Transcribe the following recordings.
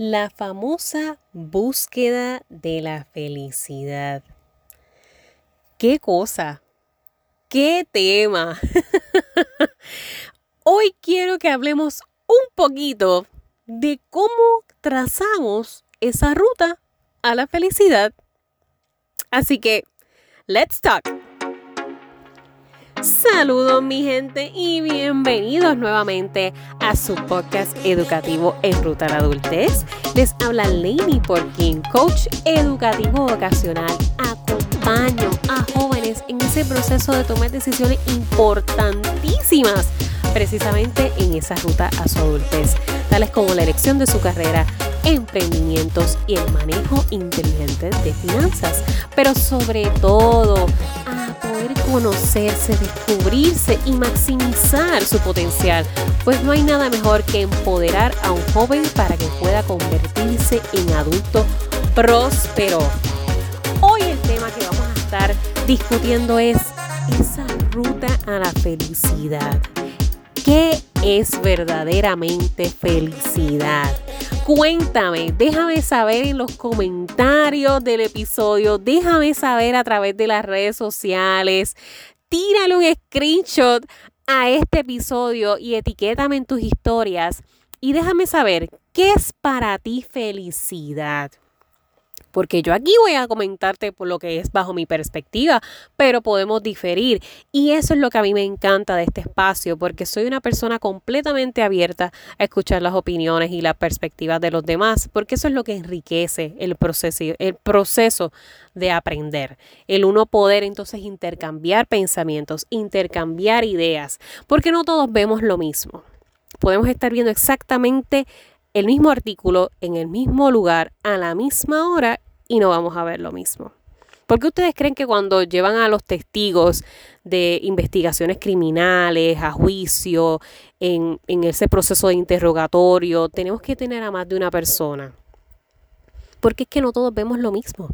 la famosa búsqueda de la felicidad. ¿Qué cosa? ¿Qué tema? Hoy quiero que hablemos un poquito de cómo trazamos esa ruta a la felicidad. Así que, let's talk. Saludos mi gente y bienvenidos nuevamente a su podcast educativo en Ruta a la Adultez. Les habla Lainey Porkin, coach educativo vocacional. Acompaño a jóvenes en ese proceso de tomar decisiones importantísimas precisamente en esa ruta a su adultez, tales como la elección de su carrera, emprendimientos y el manejo inteligente de finanzas, pero sobre todo a conocerse, descubrirse y maximizar su potencial, pues no hay nada mejor que empoderar a un joven para que pueda convertirse en adulto próspero. Hoy el tema que vamos a estar discutiendo es esa ruta a la felicidad. ¿Qué es verdaderamente felicidad? Cuéntame, déjame saber en los comentarios del episodio, déjame saber a través de las redes sociales, tírale un screenshot a este episodio y etiquétame en tus historias. Y déjame saber qué es para ti felicidad porque yo aquí voy a comentarte por lo que es bajo mi perspectiva, pero podemos diferir. Y eso es lo que a mí me encanta de este espacio, porque soy una persona completamente abierta a escuchar las opiniones y las perspectivas de los demás, porque eso es lo que enriquece el proceso, el proceso de aprender. El uno poder entonces intercambiar pensamientos, intercambiar ideas, porque no todos vemos lo mismo. Podemos estar viendo exactamente el mismo artículo en el mismo lugar a la misma hora y no vamos a ver lo mismo. ¿Por qué ustedes creen que cuando llevan a los testigos de investigaciones criminales a juicio, en, en ese proceso de interrogatorio, tenemos que tener a más de una persona? Porque es que no todos vemos lo mismo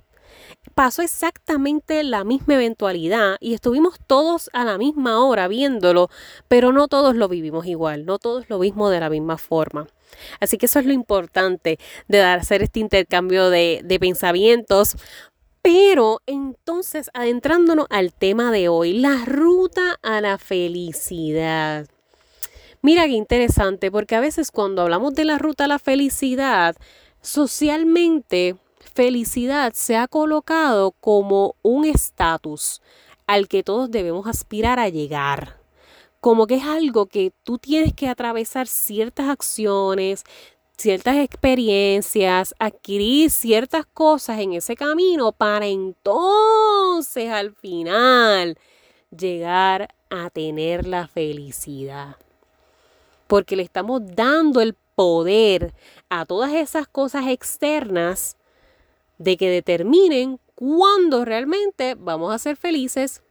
pasó exactamente la misma eventualidad y estuvimos todos a la misma hora viéndolo, pero no todos lo vivimos igual, no todos lo vimos de la misma forma. Así que eso es lo importante de hacer este intercambio de, de pensamientos. Pero entonces, adentrándonos al tema de hoy, la ruta a la felicidad. Mira qué interesante, porque a veces cuando hablamos de la ruta a la felicidad, socialmente felicidad se ha colocado como un estatus al que todos debemos aspirar a llegar como que es algo que tú tienes que atravesar ciertas acciones, ciertas experiencias, adquirir ciertas cosas en ese camino para entonces al final llegar a tener la felicidad. Porque le estamos dando el poder a todas esas cosas externas de que determinen cuándo realmente vamos a ser felices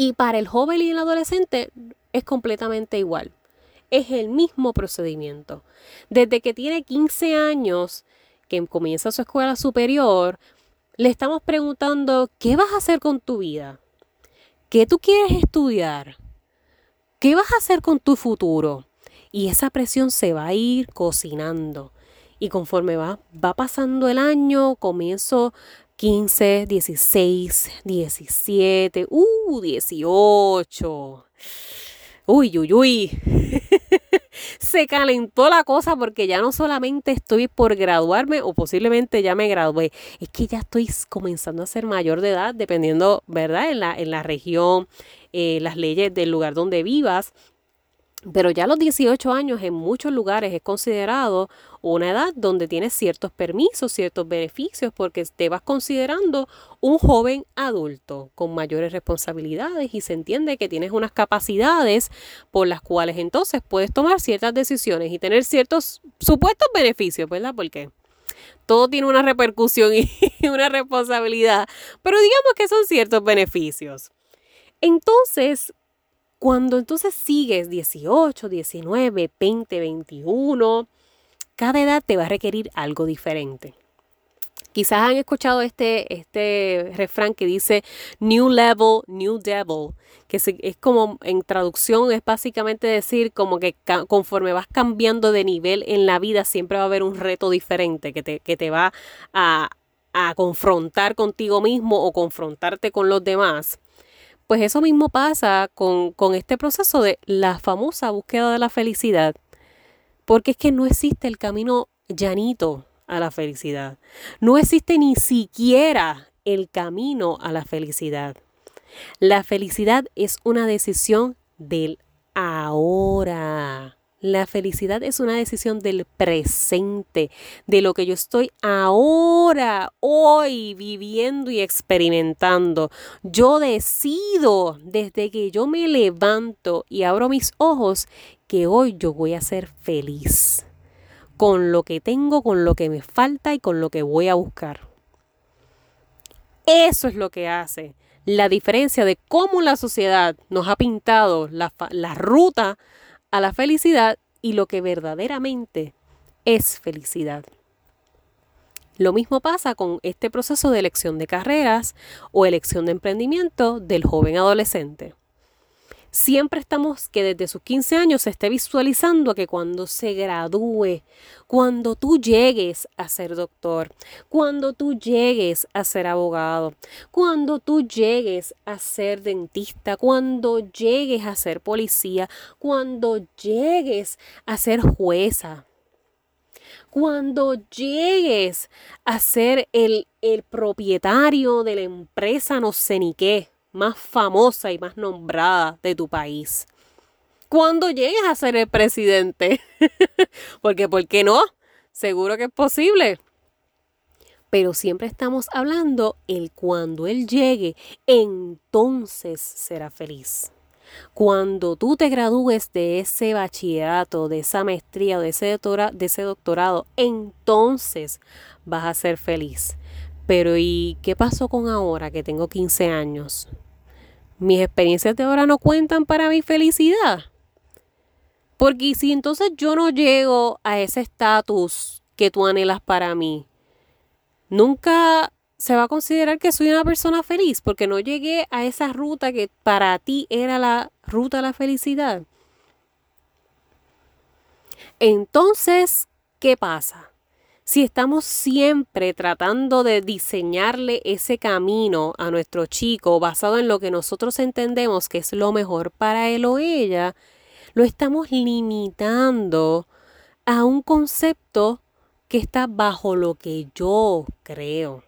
y para el joven y el adolescente es completamente igual. Es el mismo procedimiento. Desde que tiene 15 años, que comienza su escuela superior, le estamos preguntando, ¿qué vas a hacer con tu vida? ¿Qué tú quieres estudiar? ¿Qué vas a hacer con tu futuro? Y esa presión se va a ir cocinando. Y conforme va, va pasando el año, comienzo 15, 16, 17, uh, 18. Uy, uy, uy. Se calentó la cosa porque ya no solamente estoy por graduarme o posiblemente ya me gradué, es que ya estoy comenzando a ser mayor de edad, dependiendo, ¿verdad? En la, en la región, eh, las leyes del lugar donde vivas. Pero ya a los 18 años en muchos lugares es considerado una edad donde tienes ciertos permisos, ciertos beneficios, porque te vas considerando un joven adulto con mayores responsabilidades y se entiende que tienes unas capacidades por las cuales entonces puedes tomar ciertas decisiones y tener ciertos supuestos beneficios, ¿verdad? Porque todo tiene una repercusión y una responsabilidad, pero digamos que son ciertos beneficios. Entonces, cuando entonces sigues 18, 19, 20, 21, cada edad te va a requerir algo diferente. Quizás han escuchado este, este refrán que dice New Level, New Devil, que es como en traducción es básicamente decir como que conforme vas cambiando de nivel en la vida siempre va a haber un reto diferente que te, que te va a, a confrontar contigo mismo o confrontarte con los demás. Pues eso mismo pasa con, con este proceso de la famosa búsqueda de la felicidad. Porque es que no existe el camino llanito a la felicidad. No existe ni siquiera el camino a la felicidad. La felicidad es una decisión del ahora. La felicidad es una decisión del presente, de lo que yo estoy ahora, hoy viviendo y experimentando. Yo decido desde que yo me levanto y abro mis ojos que hoy yo voy a ser feliz con lo que tengo, con lo que me falta y con lo que voy a buscar. Eso es lo que hace la diferencia de cómo la sociedad nos ha pintado la, la ruta a la felicidad y lo que verdaderamente es felicidad. Lo mismo pasa con este proceso de elección de carreras o elección de emprendimiento del joven adolescente siempre estamos que desde sus 15 años se esté visualizando que cuando se gradúe, cuando tú llegues a ser doctor, cuando tú llegues a ser abogado, cuando tú llegues a ser dentista, cuando llegues a ser policía, cuando llegues a ser jueza, cuando llegues a ser el, el propietario de la empresa no sé ni qué más famosa y más nombrada de tu país. Cuando llegues a ser el presidente, porque ¿por qué no? Seguro que es posible. Pero siempre estamos hablando el cuando él llegue, entonces será feliz. Cuando tú te gradúes de ese bachillerato, de esa maestría, de ese, de ese doctorado, entonces vas a ser feliz. Pero ¿y qué pasó con ahora que tengo 15 años? Mis experiencias de ahora no cuentan para mi felicidad. Porque si entonces yo no llego a ese estatus que tú anhelas para mí, nunca se va a considerar que soy una persona feliz porque no llegué a esa ruta que para ti era la ruta a la felicidad. Entonces, ¿qué pasa? Si estamos siempre tratando de diseñarle ese camino a nuestro chico basado en lo que nosotros entendemos que es lo mejor para él o ella, lo estamos limitando a un concepto que está bajo lo que yo creo,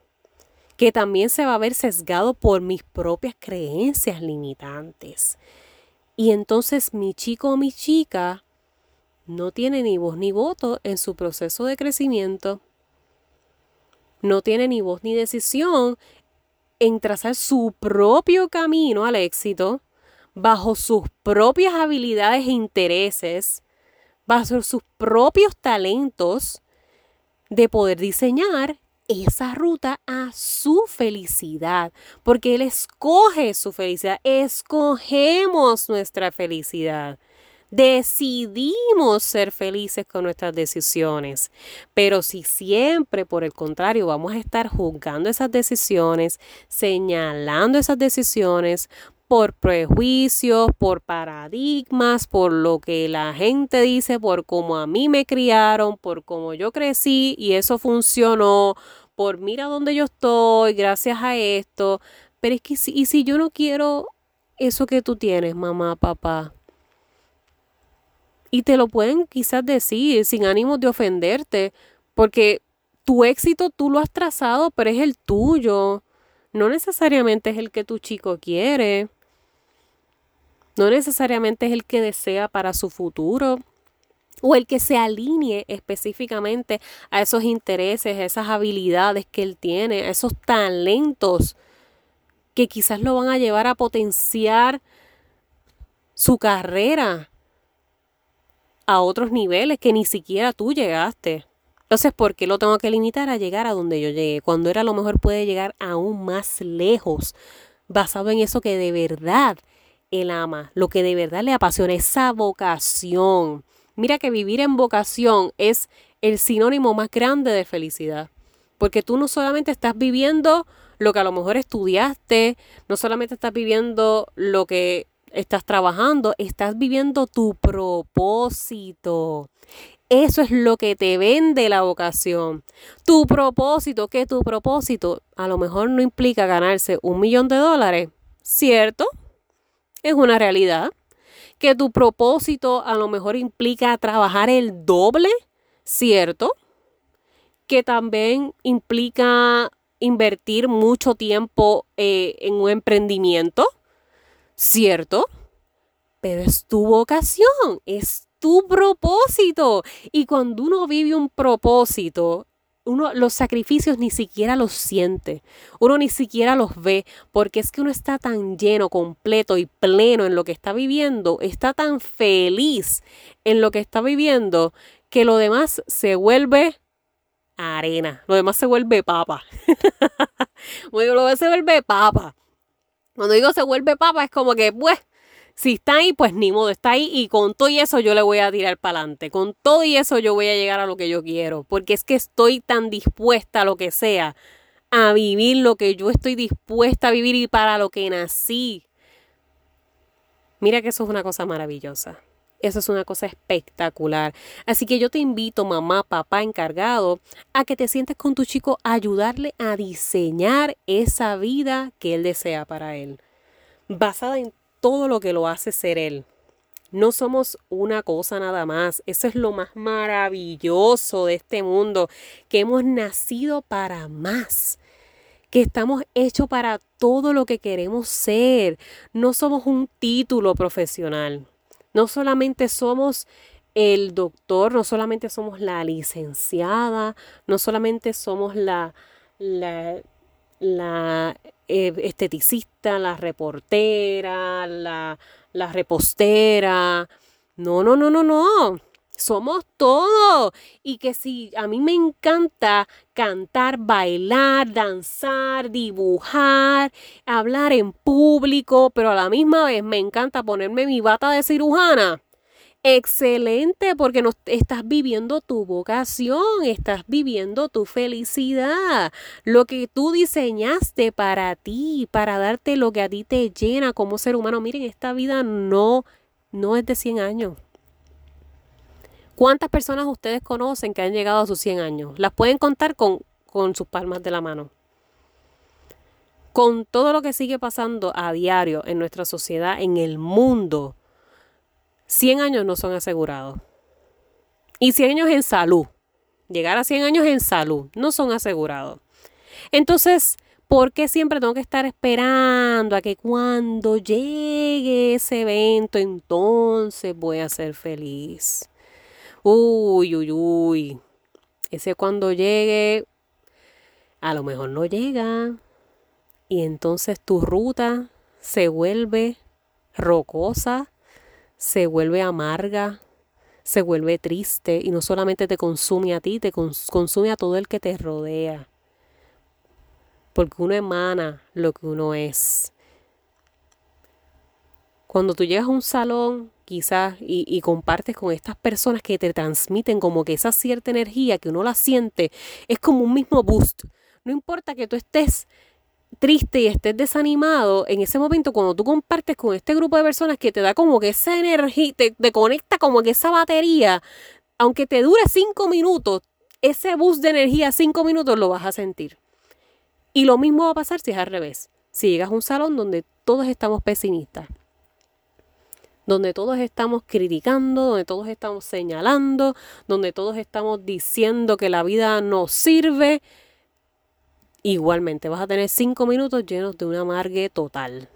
que también se va a ver sesgado por mis propias creencias limitantes. Y entonces mi chico o mi chica no tiene ni voz ni voto en su proceso de crecimiento. No tiene ni voz ni decisión en trazar su propio camino al éxito bajo sus propias habilidades e intereses, bajo sus propios talentos de poder diseñar esa ruta a su felicidad, porque Él escoge su felicidad, escogemos nuestra felicidad. Decidimos ser felices con nuestras decisiones. Pero si siempre, por el contrario, vamos a estar juzgando esas decisiones, señalando esas decisiones, por prejuicios, por paradigmas, por lo que la gente dice, por cómo a mí me criaron, por cómo yo crecí y eso funcionó, por mira dónde yo estoy, gracias a esto. Pero es que si, y si yo no quiero eso que tú tienes, mamá, papá, y te lo pueden quizás decir sin ánimo de ofenderte, porque tu éxito tú lo has trazado, pero es el tuyo. No necesariamente es el que tu chico quiere. No necesariamente es el que desea para su futuro o el que se alinee específicamente a esos intereses, a esas habilidades que él tiene, a esos talentos que quizás lo van a llevar a potenciar su carrera, a otros niveles que ni siquiera tú llegaste. Entonces, ¿por qué lo tengo que limitar a llegar a donde yo llegué? Cuando era lo mejor puede llegar aún más lejos, basado en eso que de verdad él ama, lo que de verdad le apasiona, esa vocación. Mira que vivir en vocación es el sinónimo más grande de felicidad. Porque tú no solamente estás viviendo lo que a lo mejor estudiaste, no solamente estás viviendo lo que estás trabajando, estás viviendo tu propósito. Eso es lo que te vende la vocación. Tu propósito, que tu propósito a lo mejor no implica ganarse un millón de dólares, ¿cierto? Es una realidad. Que tu propósito a lo mejor implica trabajar el doble, ¿cierto? Que también implica invertir mucho tiempo eh, en un emprendimiento, ¿cierto? Pero es tu vocación, es tu propósito. Y cuando uno vive un propósito, uno los sacrificios ni siquiera los siente, uno ni siquiera los ve, porque es que uno está tan lleno, completo y pleno en lo que está viviendo, está tan feliz en lo que está viviendo, que lo demás se vuelve arena, lo demás se vuelve papa. lo demás se vuelve papa. Cuando digo se vuelve papa es como que, pues, si está ahí, pues ni modo, está ahí y con todo y eso yo le voy a tirar para adelante. Con todo y eso yo voy a llegar a lo que yo quiero, porque es que estoy tan dispuesta a lo que sea, a vivir lo que yo estoy dispuesta a vivir y para lo que nací. Mira que eso es una cosa maravillosa. Eso es una cosa espectacular. Así que yo te invito, mamá, papá encargado, a que te sientes con tu chico a ayudarle a diseñar esa vida que él desea para él, basada en todo lo que lo hace ser Él. No somos una cosa nada más. Eso es lo más maravilloso de este mundo, que hemos nacido para más, que estamos hechos para todo lo que queremos ser. No somos un título profesional. No solamente somos el doctor, no solamente somos la licenciada, no solamente somos la, la, la eh, esteticista, la reportera, la, la repostera. No, no, no, no, no. Somos todo. Y que si a mí me encanta cantar, bailar, danzar, dibujar, hablar en público, pero a la misma vez me encanta ponerme mi bata de cirujana Excelente, porque no estás viviendo tu vocación, estás viviendo tu felicidad, lo que tú diseñaste para ti, para darte lo que a ti te llena como ser humano. Miren, esta vida no, no es de 100 años. ¿Cuántas personas ustedes conocen que han llegado a sus 100 años? Las pueden contar con, con sus palmas de la mano. Con todo lo que sigue pasando a diario en nuestra sociedad, en el mundo, 100 años no son asegurados. Y 100 años en salud. Llegar a 100 años en salud no son asegurados. Entonces, ¿por qué siempre tengo que estar esperando a que cuando llegue ese evento, entonces voy a ser feliz? Uy, uy, uy. Ese cuando llegue, a lo mejor no llega. Y entonces tu ruta se vuelve rocosa, se vuelve amarga, se vuelve triste y no solamente te consume a ti, te consume a todo el que te rodea. Porque uno emana lo que uno es. Cuando tú llegas a un salón, quizás, y, compartes con estas personas que te transmiten como que esa cierta energía que uno la siente, es como un mismo boost. No importa que tú estés triste y estés desanimado, en ese momento cuando tú compartes con este grupo de personas que te da como que esa energía, te, conecta como que esa batería, aunque te dure cinco minutos, ese bus de energía cinco minutos lo vas a sentir. Y lo mismo va a pasar si es al revés. Si llegas a un salón donde todos estamos pesimistas, donde todos estamos criticando, donde todos estamos señalando, donde todos estamos diciendo que la vida no sirve, igualmente vas a tener cinco minutos llenos de un amargue total.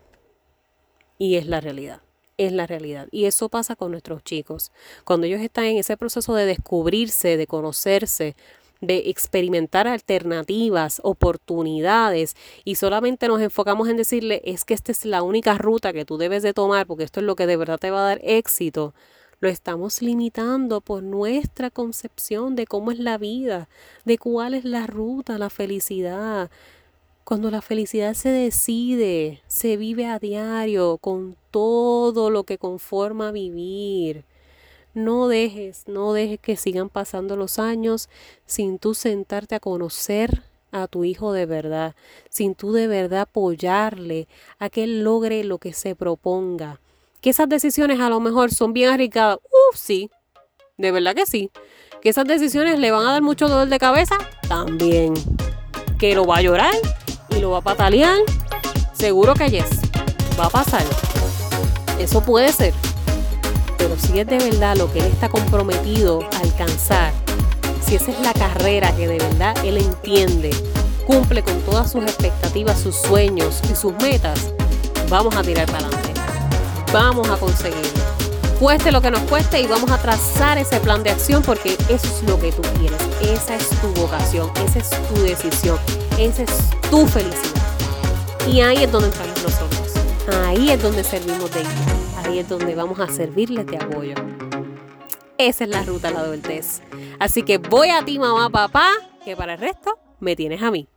Y es la realidad. Es la realidad. Y eso pasa con nuestros chicos. Cuando ellos están en ese proceso de descubrirse, de conocerse, de experimentar alternativas, oportunidades y solamente nos enfocamos en decirle es que esta es la única ruta que tú debes de tomar porque esto es lo que de verdad te va a dar éxito, lo estamos limitando por nuestra concepción de cómo es la vida, de cuál es la ruta, la felicidad. Cuando la felicidad se decide, se vive a diario con todo lo que conforma vivir. No dejes, no dejes que sigan pasando los años sin tú sentarte a conocer a tu hijo de verdad, sin tú de verdad apoyarle a que él logre lo que se proponga. Que esas decisiones a lo mejor son bien arriesgadas. Uf, sí, de verdad que sí. Que esas decisiones le van a dar mucho dolor de cabeza, también. Que lo va a llorar y lo va a patalear. Seguro que yes, va a pasar. Eso puede ser. Pero si es de verdad lo que él está comprometido a alcanzar, si esa es la carrera que de verdad él entiende, cumple con todas sus expectativas, sus sueños y sus metas, vamos a tirar para adelante. Vamos a conseguirlo. Cueste lo que nos cueste y vamos a trazar ese plan de acción porque eso es lo que tú quieres. Esa es tu vocación, esa es tu decisión, esa es tu felicidad. Y ahí es donde entramos nosotros. Ahí es donde servimos de guía. Ahí es donde vamos a servirles de apoyo. Esa es la ruta a la adultez. Así que voy a ti, mamá, papá, que para el resto me tienes a mí.